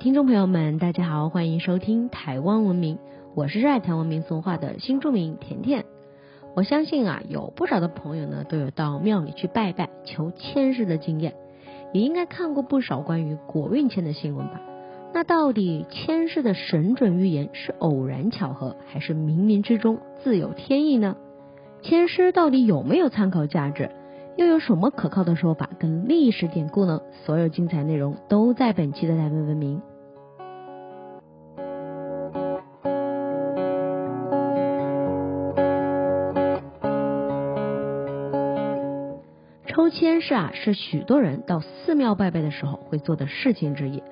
听众朋友们，大家好，欢迎收听台湾文明，我是热爱台湾民俗文化的新著名甜甜。我相信啊，有不少的朋友呢都有到庙里去拜拜求签诗的经验，也应该看过不少关于国运签的新闻吧？那到底签诗的神准预言是偶然巧合，还是冥冥之中自有天意呢？签诗到底有没有参考价值？又有什么可靠的说法跟历史典故呢？所有精彩内容都在本期的台湾文明。抽签是啊，是许多人到寺庙拜拜的时候会做的事情之一。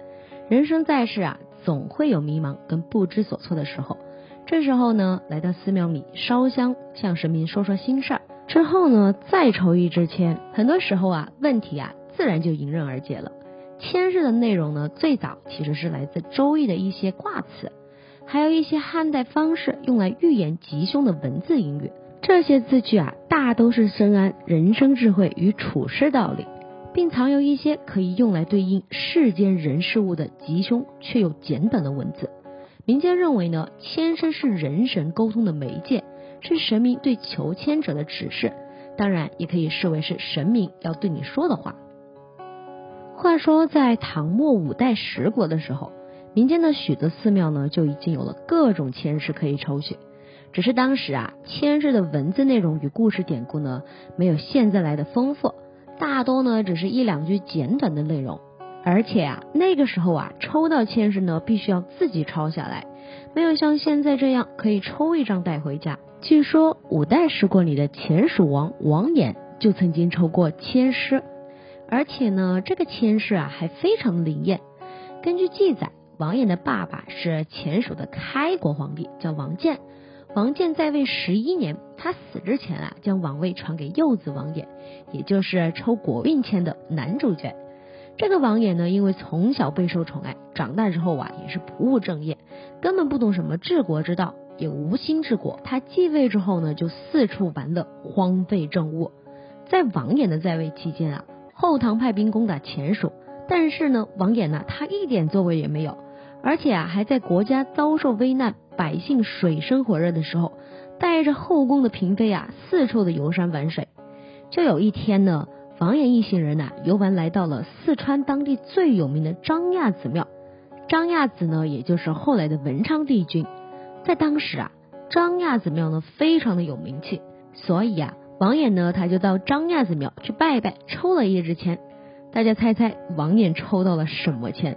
人生在世啊，总会有迷茫跟不知所措的时候。这时候呢，来到寺庙里烧香，向神明说说心事儿。之后呢，再抽一支签，很多时候啊，问题啊，自然就迎刃而解了。签诗的内容呢，最早其实是来自《周易》的一些卦辞，还有一些汉代方式用来预言吉凶的文字音语。这些字句啊，大都是深谙人生智慧与处世道理，并藏有一些可以用来对应世间人事物的吉凶却又简短的文字。民间认为呢，签诗是人神沟通的媒介。是神明对求签者的指示，当然也可以视为是神明要对你说的话。话说，在唐末五代十国的时候，民间的许多寺庙呢就已经有了各种签诗可以抽取，只是当时啊，签诗的文字内容与故事典故呢没有现在来的丰富，大多呢只是一两句简短的内容，而且啊，那个时候啊，抽到签诗呢必须要自己抄下来，没有像现在这样可以抽一张带回家。据说五代十国里的前蜀王王衍就曾经抽过千诗，而且呢，这个千诗啊还非常灵验。根据记载，王衍的爸爸是前蜀的开国皇帝，叫王建。王建在位十一年，他死之前啊，将王位传给幼子王衍，也就是抽国运签的男主角。这个王衍呢，因为从小备受宠爱，长大之后啊，也是不务正业，根本不懂什么治国之道。也无心治国，他继位之后呢，就四处玩乐，荒废政务。在王衍的在位期间啊，后唐派兵攻打前蜀，但是呢，王衍呢，他一点作为也没有，而且啊，还在国家遭受危难、百姓水深火热的时候，带着后宫的嫔妃啊，四处的游山玩水。就有一天呢，王衍一行人呐，游玩来到了四川当地最有名的张亚子庙。张亚子呢，也就是后来的文昌帝君。在当时啊，张亚子庙呢非常的有名气，所以啊，王衍呢他就到张亚子庙去拜拜，抽了一支签。大家猜猜王衍抽到了什么签？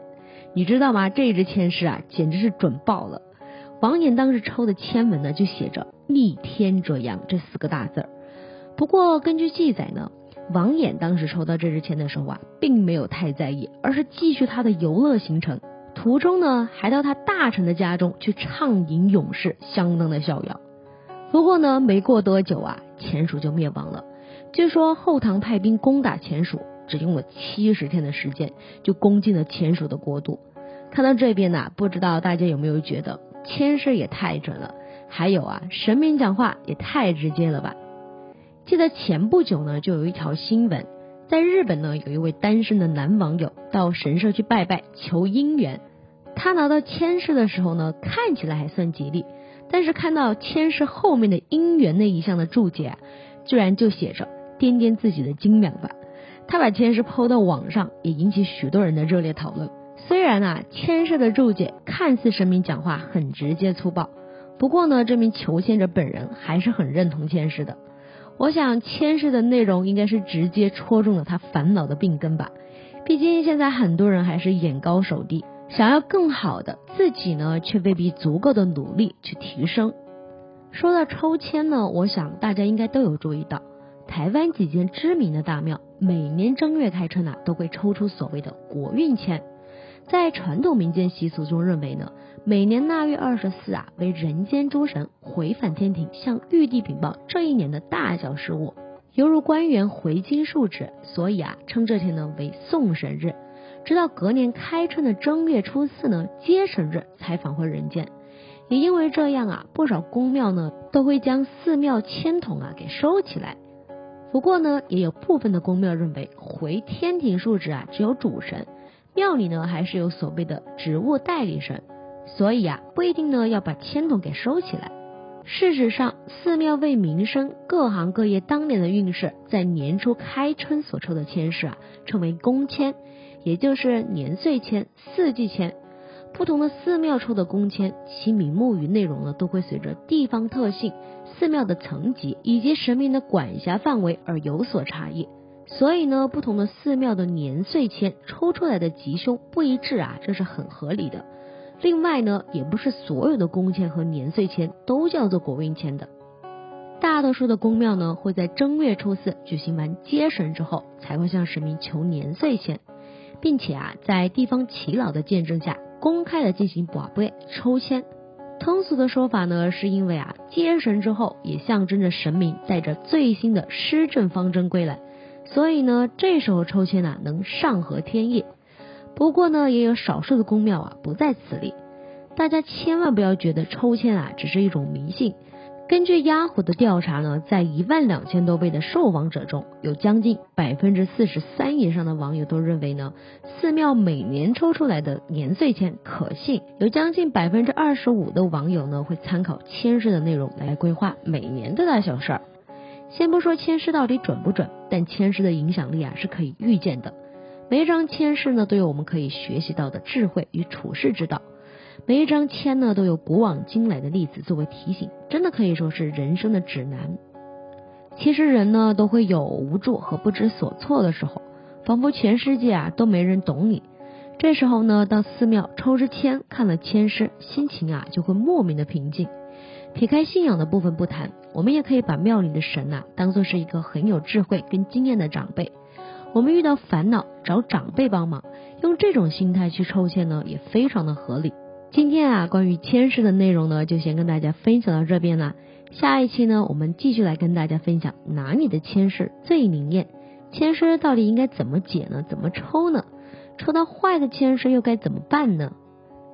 你知道吗？这支签是啊，简直是准爆了。王衍当时抽的签文呢，就写着“逆天者阳”这四个大字儿。不过根据记载呢，王衍当时抽到这支签的时候啊，并没有太在意，而是继续他的游乐行程。途中呢，还到他大臣的家中去畅饮勇士，相当的逍遥。不过呢，没过多久啊，前蜀就灭亡了。据说后唐派兵攻打前蜀，只用了七十天的时间，就攻进了前蜀的国都。看到这边呢，不知道大家有没有觉得签诗也太准了？还有啊，神明讲话也太直接了吧？记得前不久呢，就有一条新闻，在日本呢，有一位单身的男网友到神社去拜拜求姻缘。他拿到签诗的时候呢，看起来还算吉利，但是看到签诗后面的姻缘那一项的注解，居然就写着掂掂自己的斤两吧。他把签诗抛到网上，也引起许多人的热烈讨论。虽然啊，签诗的注解看似神明讲话很直接粗暴，不过呢，这名求签者本人还是很认同签诗的。我想签诗的内容应该是直接戳中了他烦恼的病根吧。毕竟现在很多人还是眼高手低。想要更好的自己呢，却未必足够的努力去提升。说到抽签呢，我想大家应该都有注意到，台湾几间知名的大庙每年正月开春呢，都会抽出所谓的国运签。在传统民间习俗中认为呢，每年腊月二十四啊，为人间诸神回返天庭，向玉帝禀报这一年的大小事务，犹如官员回京述职，所以啊，称这天呢为送神日。直到隔年开春的正月初四呢，接神日才返回人间。也因为这样啊，不少宫庙呢都会将寺庙签筒啊给收起来。不过呢，也有部分的宫庙认为回天庭述职啊只有主神，庙里呢还是有所谓的职务代理神，所以啊不一定呢要把签筒给收起来。事实上，寺庙为民生各行各业当年的运势，在年初开春所抽的签是啊，称为公签，也就是年岁签、四季签。不同的寺庙抽的公签，其名目与内容呢，都会随着地方特性、寺庙的层级以及神明的管辖范围而有所差异。所以呢，不同的寺庙的年岁签抽出来的吉凶不一致啊，这是很合理的。另外呢，也不是所有的公签和年岁签都叫做国运签的。大多数的宫庙呢，会在正月初四举行完接神之后，才会向神明求年岁签，并且啊，在地方耆老的见证下，公开的进行宝贝抽签。通俗的说法呢，是因为啊，接神之后，也象征着神明带着最新的施政方针归来，所以呢，这时候抽签呢，能上合天意。不过呢，也有少数的宫庙啊不在此例。大家千万不要觉得抽签啊只是一种迷信。根据鸭虎的调查呢，在一万两千多位的受访者中，有将近百分之四十三以上的网友都认为呢，寺庙每年抽出来的年岁签可信。有将近百分之二十五的网友呢，会参考签诗的内容来规划每年的大小事儿。先不说签诗到底准不准，但签诗的影响力啊是可以预见的。每一张签诗呢，都有我们可以学习到的智慧与处世之道。每一张签呢，都有古往今来的例子作为提醒，真的可以说是人生的指南。其实人呢，都会有无助和不知所措的时候，仿佛全世界啊都没人懂你。这时候呢，到寺庙抽支签，看了签诗，心情啊就会莫名的平静。撇开信仰的部分不谈，我们也可以把庙里的神呐，当做是一个很有智慧跟经验的长辈。我们遇到烦恼找长辈帮忙，用这种心态去抽签呢，也非常的合理。今天啊，关于签诗的内容呢，就先跟大家分享到这边了。下一期呢，我们继续来跟大家分享哪里的签诗最灵验，签诗到底应该怎么解呢？怎么抽呢？抽到坏的签诗又该怎么办呢？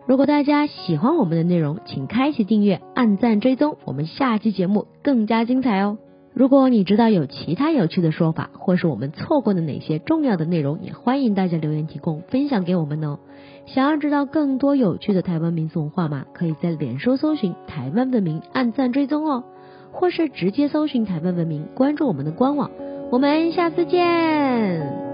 如果大家喜欢我们的内容，请开启订阅、按赞、追踪，我们下期节目更加精彩哦。如果你知道有其他有趣的说法，或是我们错过的哪些重要的内容，也欢迎大家留言提供分享给我们哦。想要知道更多有趣的台湾民俗文化吗？可以在脸书搜寻台湾文明，按赞追踪哦，或是直接搜寻台湾文明，关注我们的官网。我们下次见。